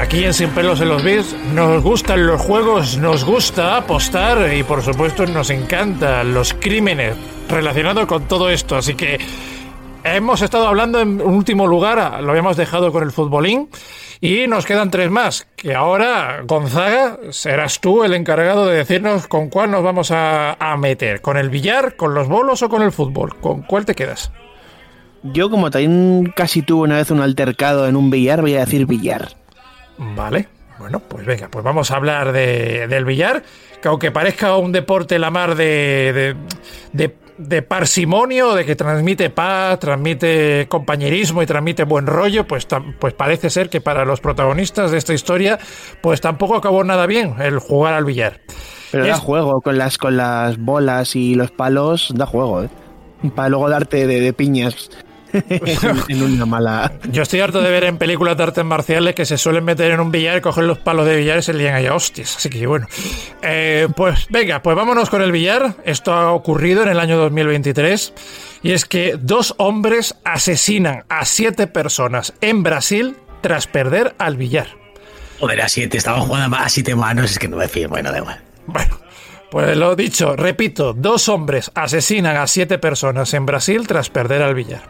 Aquí en Sin pelos en los bits nos gustan los juegos, nos gusta apostar y por supuesto nos encantan los crímenes relacionados con todo esto. Así que hemos estado hablando en último lugar, lo habíamos dejado con el futbolín y nos quedan tres más. Que ahora, Gonzaga, serás tú el encargado de decirnos con cuál nos vamos a, a meter. ¿Con el billar, con los bolos o con el fútbol? ¿Con cuál te quedas? Yo, como también casi tuve una vez un altercado en un billar, voy a decir billar. Vale. Bueno, pues venga, pues vamos a hablar de, del billar, que aunque parezca un deporte la mar de, de, de, de parsimonio, de que transmite paz, transmite compañerismo y transmite buen rollo, pues, pues parece ser que para los protagonistas de esta historia, pues tampoco acabó nada bien el jugar al billar. Pero da Es- juego, con las, con las bolas y los palos, da juego, ¿eh? Para luego darte de, de piñas en, en una mala... Yo estoy harto de ver en películas de artes marciales que se suelen meter en un billar, cogen los palos de billar y se lían allá hostias. Así que bueno. Eh, pues venga, pues vámonos con el billar. Esto ha ocurrido en el año 2023. Y es que dos hombres asesinan a siete personas en Brasil tras perder al billar. Joder, a 7, estaban jugando a 7 manos, es que no me fío, bueno, da igual. Bueno, pues lo dicho, repito, dos hombres asesinan a siete personas en Brasil tras perder al billar.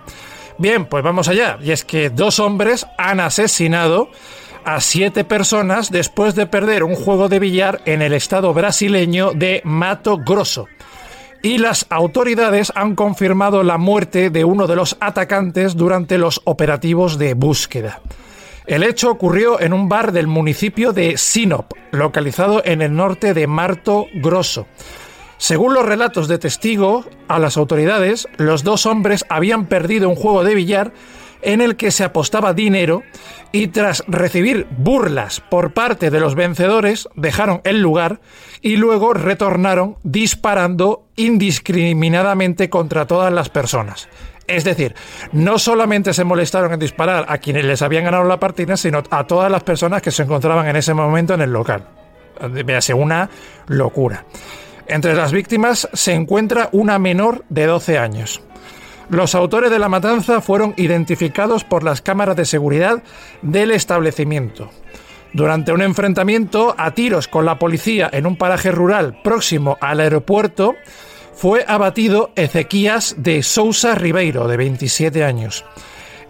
Bien, pues vamos allá. Y es que dos hombres han asesinado a siete personas después de perder un juego de billar en el estado brasileño de Mato Grosso. Y las autoridades han confirmado la muerte de uno de los atacantes durante los operativos de búsqueda. El hecho ocurrió en un bar del municipio de Sinop, localizado en el norte de Marto Grosso. Según los relatos de testigos a las autoridades, los dos hombres habían perdido un juego de billar en el que se apostaba dinero y tras recibir burlas por parte de los vencedores dejaron el lugar y luego retornaron disparando indiscriminadamente contra todas las personas. Es decir, no solamente se molestaron en disparar a quienes les habían ganado la partida, sino a todas las personas que se encontraban en ese momento en el local. Véase, una locura. Entre las víctimas se encuentra una menor de 12 años. Los autores de la matanza fueron identificados por las cámaras de seguridad del establecimiento. Durante un enfrentamiento a tiros con la policía en un paraje rural próximo al aeropuerto, fue abatido Ezequías de Sousa Ribeiro, de 27 años.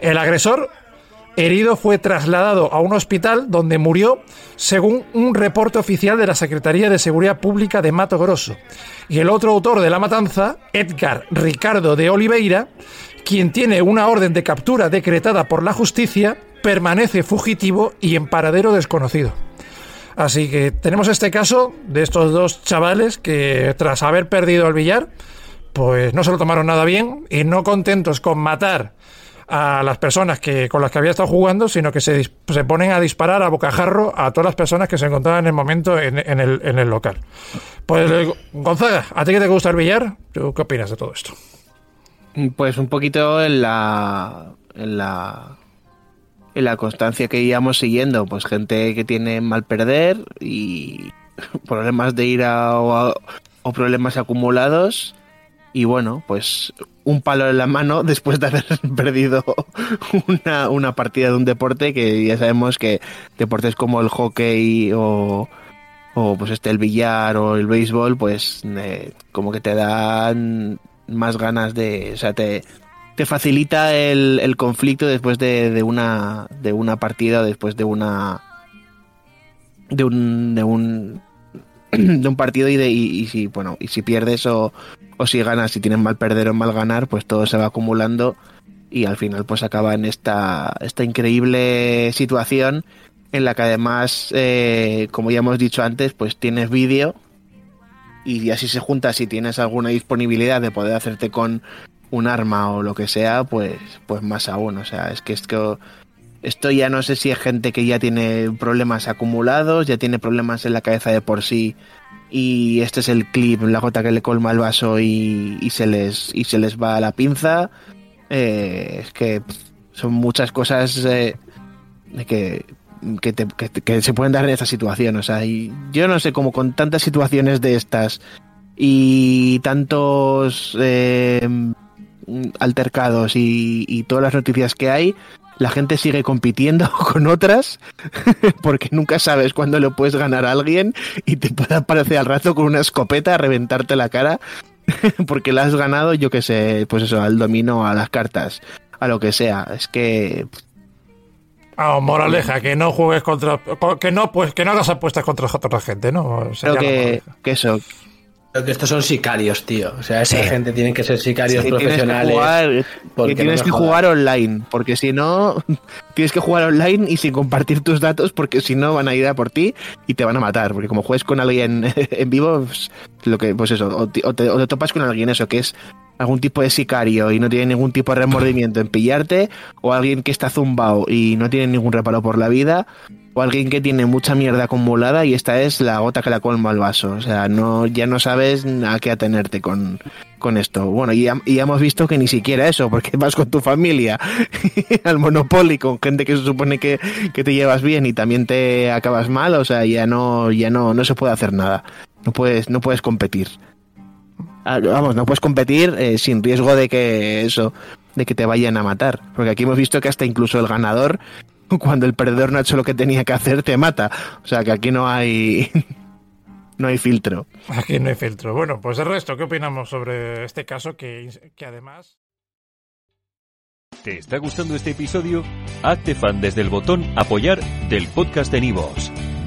El agresor herido fue trasladado a un hospital donde murió, según un reporte oficial de la Secretaría de Seguridad Pública de Mato Grosso. Y el otro autor de la matanza, Edgar Ricardo de Oliveira, quien tiene una orden de captura decretada por la justicia, permanece fugitivo y en paradero desconocido. Así que tenemos este caso de estos dos chavales que tras haber perdido el billar, pues no se lo tomaron nada bien y no contentos con matar a las personas que con las que había estado jugando, sino que se, se ponen a disparar a bocajarro a todas las personas que se encontraban en el momento en, el, en el local. Pues Gonzaga, ¿a ti que te gusta el billar? ¿Tú qué opinas de todo esto? Pues un poquito en la... En la en la constancia que íbamos siguiendo, pues gente que tiene mal perder y problemas de ira o problemas acumulados y bueno, pues un palo en la mano después de haber perdido una, una partida de un deporte que ya sabemos que deportes como el hockey o, o pues este el billar o el béisbol pues eh, como que te dan más ganas de o sea te te facilita el, el conflicto después de, de una de una partida después de una de un de un de un partido y de y, y si bueno y si pierdes o, o si ganas si tienes mal perder o mal ganar pues todo se va acumulando y al final pues acaba en esta esta increíble situación en la que además, eh, como ya hemos dicho antes, pues tienes vídeo y así se junta si tienes alguna disponibilidad de poder hacerte con un arma o lo que sea, pues, pues más aún. O sea, es que esto, esto ya no sé si es gente que ya tiene problemas acumulados, ya tiene problemas en la cabeza de por sí y este es el clip, la gota que le colma el vaso y, se les y se les va a la pinza. Eh, es que son muchas cosas eh, que- que se pueden dar en esta situación. O sea, y yo no sé cómo con tantas situaciones de estas y tantos eh, altercados y, y todas las noticias que hay, la gente sigue compitiendo con otras porque nunca sabes cuándo le puedes ganar a alguien y te puede aparecer al rato con una escopeta a reventarte la cara porque la has ganado, yo que sé, pues eso, al domino, a las cartas, a lo que sea. Es que Ah, moraleja, que no juegues contra. Que no, pues, que no hagas apuestas contra otra gente, ¿no? Creo que, que eso, Creo que estos son sicarios, tío. O sea, esa gente tiene que ser sicarios que tienes que profesionales. jugar, que tienes no que jugar online, porque si no, tienes que jugar online y sin compartir tus datos, porque si no van a ir a por ti y te van a matar, porque como juegues con alguien en vivo, pues, lo que, pues eso, o te, o te- o te topas con alguien eso, que es algún tipo de sicario y no tiene ningún tipo de remordimiento en pillarte, o alguien que está zumbao y no tiene ningún reparo por la vida, o alguien que tiene mucha mierda acumulada y esta es la gota que la colma el vaso. O sea, no, ya no sabes a qué atenerte con, con esto. Bueno, y ya, y ya hemos visto que ni siquiera eso, porque vas con tu familia al Monopoly, con gente que se supone que, que te llevas bien y también te acabas mal, o sea, ya no, ya no, no se puede hacer nada. No puedes, no puedes competir. Ah, Vamos, no puedes competir eh, sin riesgo de que eso, de que te vayan a matar. Porque aquí hemos visto que hasta incluso el ganador, cuando el perdedor no ha hecho lo que tenía que hacer, te mata. O sea que aquí no hay. no hay filtro. Aquí no hay filtro. Bueno, pues el resto, ¿qué opinamos sobre este caso que, que además. ¿Te está gustando este episodio? Hazte fan desde el botón Apoyar del podcast de Nivos.